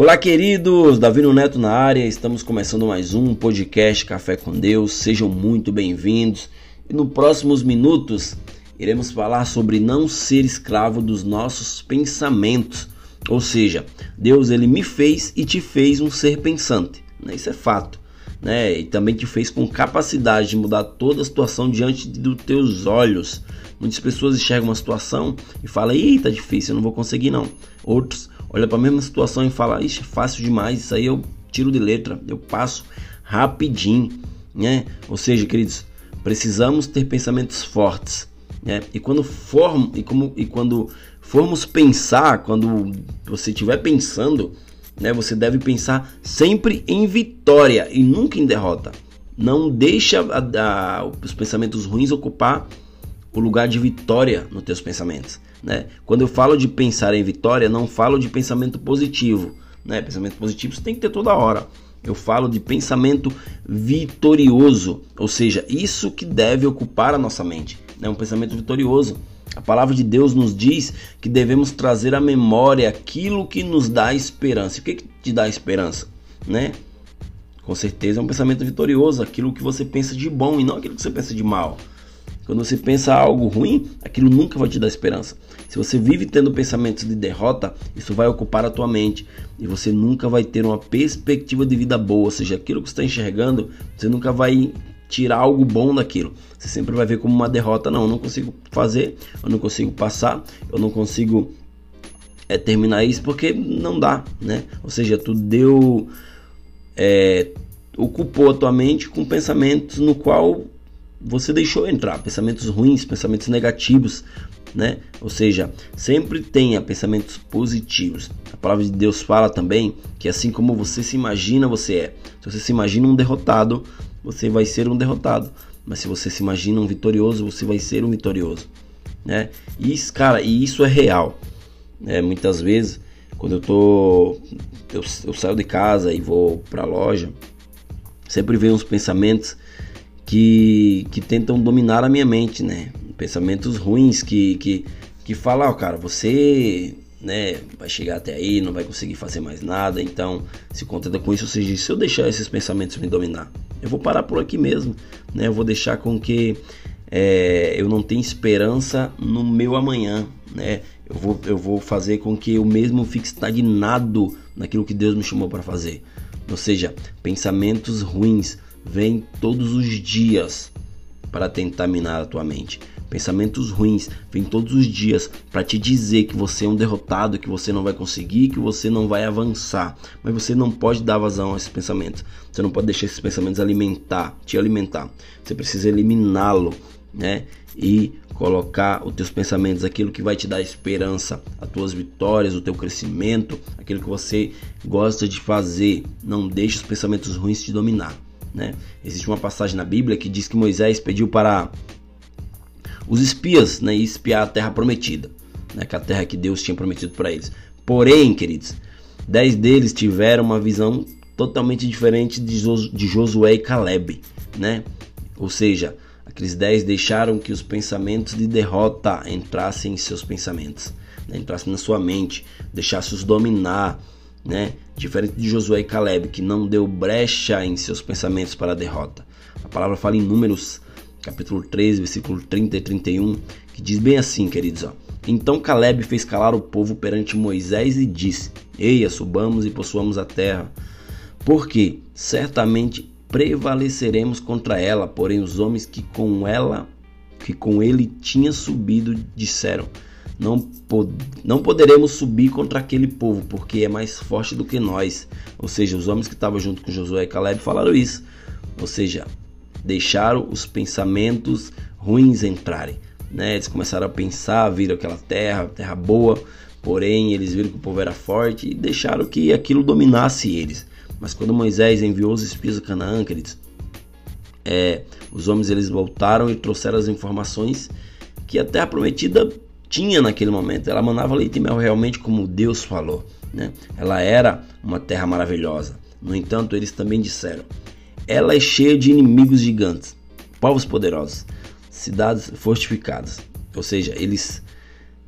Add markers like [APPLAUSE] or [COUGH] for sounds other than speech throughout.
Olá, queridos! Davino Neto na área, estamos começando mais um podcast Café com Deus. Sejam muito bem-vindos. E nos próximos minutos iremos falar sobre não ser escravo dos nossos pensamentos. Ou seja, Deus ele me fez e te fez um ser pensante. Né? Isso é fato. Né? E também te fez com capacidade de mudar toda a situação diante dos teus olhos. Muitas pessoas enxergam uma situação e falam: "Ih, tá difícil, eu não vou conseguir não". Outros olha para a mesma situação e fala: Ixi, é fácil demais, isso aí eu tiro de letra, eu passo rapidinho, né? Ou seja, queridos, precisamos ter pensamentos fortes, né? E quando form, e como e quando formos pensar, quando você estiver pensando, né, você deve pensar sempre em vitória e nunca em derrota. Não deixa a, a, os pensamentos ruins ocupar o lugar de vitória nos teus pensamentos. Né? Quando eu falo de pensar em vitória, não falo de pensamento positivo. Né? Pensamento positivo você tem que ter toda hora. Eu falo de pensamento vitorioso, ou seja, isso que deve ocupar a nossa mente, né? um pensamento vitorioso. A palavra de Deus nos diz que devemos trazer à memória aquilo que nos dá esperança. O que, que te dá esperança? Né? Com certeza é um pensamento vitorioso, aquilo que você pensa de bom e não aquilo que você pensa de mal. Quando você pensa algo ruim, aquilo nunca vai te dar esperança. Se você vive tendo pensamentos de derrota, isso vai ocupar a tua mente e você nunca vai ter uma perspectiva de vida boa, ou seja, aquilo que você está enxergando, você nunca vai tirar algo bom daquilo. Você sempre vai ver como uma derrota. Não, eu não consigo fazer, eu não consigo passar, eu não consigo é, terminar isso porque não dá, né? Ou seja, tu deu. É, ocupou a tua mente com pensamentos no qual você deixou entrar pensamentos ruins, pensamentos negativos, né? Ou seja, sempre tenha pensamentos positivos. A palavra de Deus fala também que assim como você se imagina, você é. Se você se imagina um derrotado, você vai ser um derrotado. Mas se você se imagina um vitorioso, você vai ser um vitorioso, né? E isso, cara, e isso é real. Né? Muitas vezes, quando eu tô eu, eu saio de casa e vou para a loja, sempre vem uns pensamentos que, que tentam dominar a minha mente, né? Pensamentos ruins que, que, que falam, oh, cara, você né, vai chegar até aí, não vai conseguir fazer mais nada, então se contenta com isso. Ou seja, se eu deixar esses pensamentos me dominar, eu vou parar por aqui mesmo, né? Eu vou deixar com que é, eu não tenha esperança no meu amanhã, né? Eu vou, eu vou fazer com que eu mesmo fique estagnado naquilo que Deus me chamou para fazer. Ou seja, pensamentos ruins vêm todos os dias para tentar minar a tua mente. Pensamentos ruins vêm todos os dias para te dizer que você é um derrotado, que você não vai conseguir, que você não vai avançar. Mas você não pode dar vazão a esses pensamentos. Você não pode deixar esses pensamentos alimentar, te alimentar. Você precisa eliminá-lo, né? E colocar os teus pensamentos, aquilo que vai te dar esperança, as tuas vitórias, o teu crescimento, aquilo que você gosta de fazer. Não deixe os pensamentos ruins te dominar. Né? Existe uma passagem na Bíblia que diz que Moisés pediu para os espias né, espiar a terra prometida, né, que é a terra que Deus tinha prometido para eles. Porém, queridos, dez deles tiveram uma visão totalmente diferente de Josué e Caleb, né? Ou seja, aqueles dez deixaram que os pensamentos de derrota entrassem em seus pensamentos, né? entrassem na sua mente, deixassem-os dominar, né? Diferente de Josué e Caleb, que não deu brecha em seus pensamentos para a derrota. A palavra fala em Números, capítulo 13, versículo 30 e 31, que diz bem assim, queridos, ó. Então Caleb fez calar o povo perante Moisés e disse: Eia, subamos e possuamos a terra, porque certamente prevaleceremos contra ela. Porém, os homens que com ela, que com ele tinha subido, disseram: não, pod não poderemos subir contra aquele povo, porque é mais forte do que nós. Ou seja, os homens que estavam junto com Josué e Caleb falaram isso. Ou seja, deixaram os pensamentos ruins entrarem. Né? Eles começaram a pensar, viram aquela terra, terra boa, porém eles viram que o povo era forte e deixaram que aquilo dominasse eles. Mas quando Moisés enviou os espias a Canaã, queridos, é, os homens eles voltaram e trouxeram as informações que a terra prometida tinha naquele momento. Ela mandava leite e mel realmente como Deus falou. Né? Ela era uma terra maravilhosa. No entanto, eles também disseram: ela é cheia de inimigos gigantes, povos poderosos, cidades fortificadas. Ou seja, eles,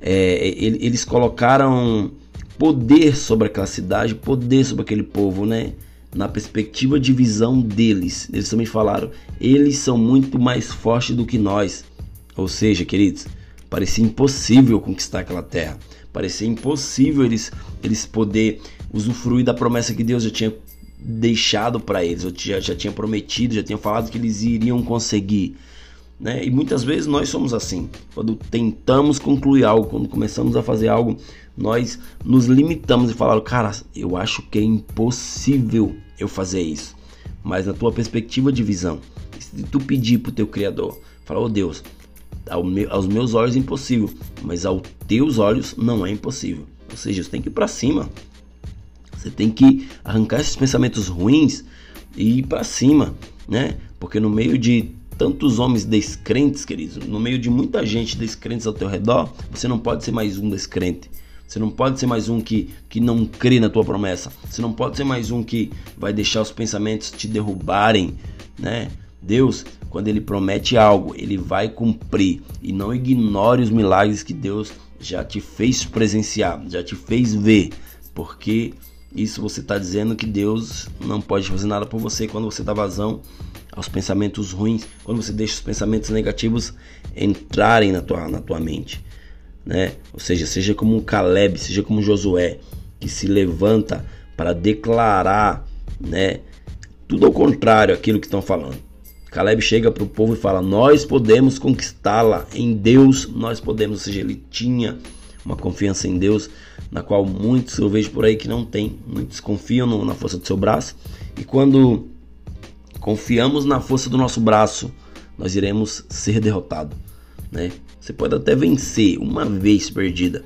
é, eles colocaram poder sobre aquela cidade, poder sobre aquele povo, né? Na perspectiva de visão deles, eles também falaram, eles são muito mais fortes do que nós. Ou seja, queridos, parecia impossível conquistar aquela terra. Parecia impossível eles, eles poder usufruir da promessa que Deus já tinha deixado para eles, eu já, já tinha prometido, já tinha falado que eles iriam conseguir. Né? E muitas vezes nós somos assim. Quando tentamos concluir algo, quando começamos a fazer algo, nós nos limitamos e falamos, cara, eu acho que é impossível eu fazer isso. Mas na tua perspectiva de visão, se tu pedir pro teu Criador, falar, oh Deus, aos meus olhos é impossível, mas aos teus olhos não é impossível. Ou seja, você tem que ir para cima. Você tem que arrancar esses pensamentos ruins e ir para cima, né? Porque no meio de tantos homens descrentes, queridos, no meio de muita gente descrentes ao teu redor, você não pode ser mais um descrente. Você não pode ser mais um que, que não crê na tua promessa. Você não pode ser mais um que vai deixar os pensamentos te derrubarem, né? Deus, quando ele promete algo, ele vai cumprir e não ignore os milagres que Deus já te fez presenciar, já te fez ver, porque isso você está dizendo que Deus não pode fazer nada por você quando você dá vazão aos pensamentos ruins, quando você deixa os pensamentos negativos entrarem na tua, na tua mente. Né? Ou seja, seja como um Caleb, seja como um Josué, que se levanta para declarar né, tudo ao contrário aquilo que estão falando. Caleb chega para o povo e fala: Nós podemos conquistá-la, em Deus nós podemos. Ou seja, ele tinha uma confiança em Deus, na qual muitos eu vejo por aí que não tem. Muitos confiam no, na força do seu braço, e quando confiamos na força do nosso braço, nós iremos ser derrotados. Né? Você pode até vencer uma vez perdida,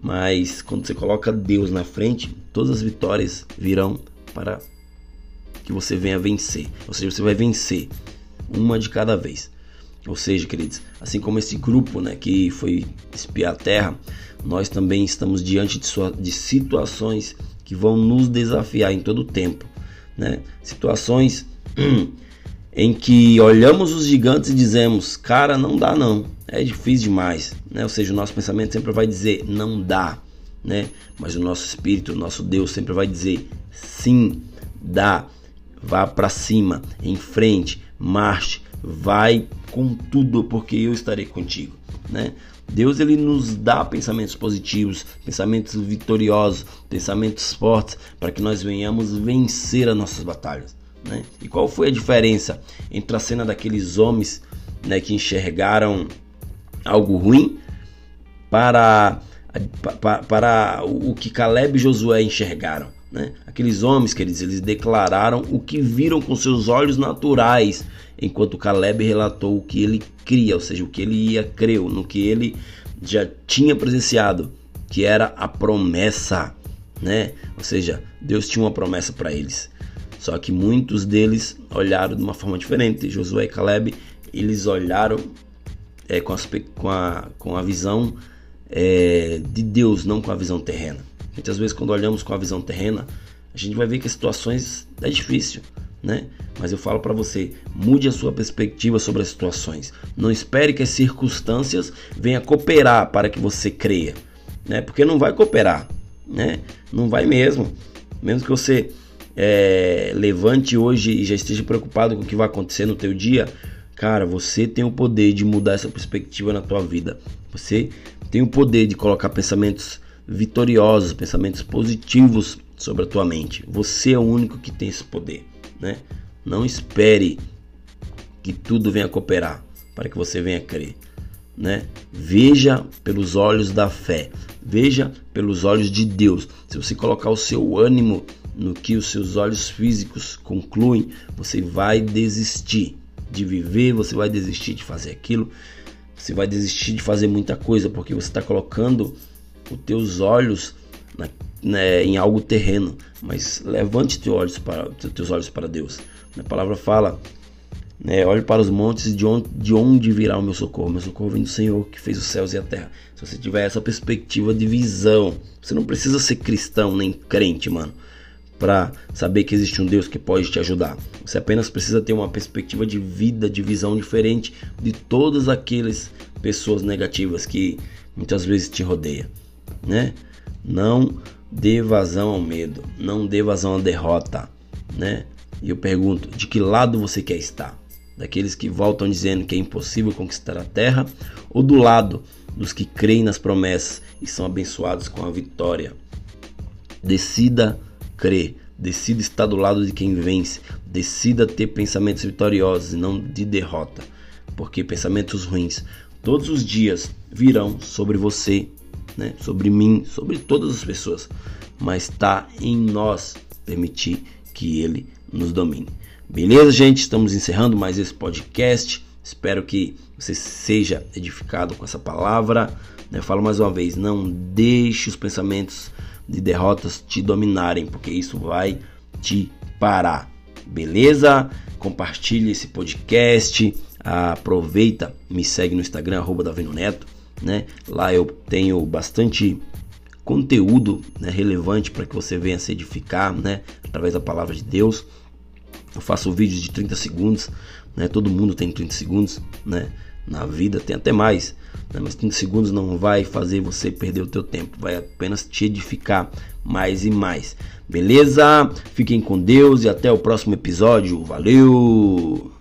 mas quando você coloca Deus na frente, todas as vitórias virão para que você venha vencer. Ou seja, você vai vencer uma de cada vez. Ou seja, queridos, assim como esse grupo né, que foi espiar a terra, nós também estamos diante de, sua, de situações que vão nos desafiar em todo o tempo. Né? Situações [CLEARS THROAT] em que olhamos os gigantes e dizemos, cara, não dá não, é difícil demais. Né? Ou seja, o nosso pensamento sempre vai dizer, não dá. Né? Mas o nosso espírito, o nosso Deus sempre vai dizer, sim, dá. Vá para cima, em frente, marche, vai com tudo, porque eu estarei contigo, né? Deus ele nos dá pensamentos positivos, pensamentos vitoriosos, pensamentos fortes para que nós venhamos vencer as nossas batalhas. Né? E qual foi a diferença entre a cena daqueles homens né, que enxergaram algo ruim para, para, para o que Caleb e Josué enxergaram? Né? Aqueles homens, queridos, eles declararam o que viram com seus olhos naturais, enquanto Caleb relatou o que ele cria, ou seja, o que ele ia crer, no que ele já tinha presenciado, que era a promessa, né? Ou seja, Deus tinha uma promessa para eles. Só que muitos deles olharam de uma forma diferente. Josué e Caleb, eles olharam é, com, as, com, a, com a visão é, de Deus, não com a visão terrena. Muitas vezes, quando olhamos com a visão terrena, a gente vai ver que situações é difícil, né? Mas eu falo para você, mude a sua perspectiva sobre as situações. Não espere que as circunstâncias venham cooperar para que você creia, né? Porque não vai cooperar, né? Não vai mesmo. Mesmo que você é, levante hoje e já esteja preocupado com o que vai acontecer no teu dia, cara, você tem o poder de mudar essa perspectiva na tua vida. Você tem o poder de colocar pensamentos vitoriosos, pensamentos positivos sobre a tua mente. Você é o único que tem esse poder, né? Não espere que tudo venha cooperar para que você venha crer, né? Veja pelos olhos da fé, veja pelos olhos de Deus. Se você colocar o seu ânimo no que os seus olhos físicos concluem, você vai desistir de viver, você vai desistir de fazer aquilo, você vai desistir de fazer muita coisa porque você está colocando os teus olhos na, né, em algo terreno, mas levante teus olhos para, teus olhos para Deus. A palavra fala, né, olhe para os montes de onde, de onde virá o meu socorro. Meu socorro vem do Senhor que fez os céus e a terra. Se você tiver essa perspectiva de visão, você não precisa ser cristão nem crente, mano, para saber que existe um Deus que pode te ajudar. Você apenas precisa ter uma perspectiva de vida, de visão diferente de todas aquelas pessoas negativas que muitas vezes te rodeiam né? Não dê vazão ao medo, não dê vazão à derrota, né? E eu pergunto, de que lado você quer estar? Daqueles que voltam dizendo que é impossível conquistar a terra ou do lado dos que creem nas promessas e são abençoados com a vitória? Decida crer, decida estar do lado de quem vence, decida ter pensamentos vitoriosos e não de derrota, porque pensamentos ruins todos os dias virão sobre você, né? sobre mim, sobre todas as pessoas, mas está em nós permitir que ele nos domine. Beleza, gente? Estamos encerrando mais esse podcast. Espero que você seja edificado com essa palavra. Eu falo mais uma vez: não deixe os pensamentos de derrotas te dominarem, porque isso vai te parar. Beleza? Compartilhe esse podcast. Aproveita, me segue no Instagram, arroba Davino Neto. Né? Lá eu tenho bastante conteúdo né, relevante para que você venha se edificar né, através da palavra de Deus. Eu faço vídeos de 30 segundos, né? Todo mundo tem 30 segundos, né? Na vida tem até mais, né? mas 30 segundos não vai fazer você perder o teu tempo, vai apenas te edificar mais e mais. Beleza? Fiquem com Deus e até o próximo episódio. Valeu!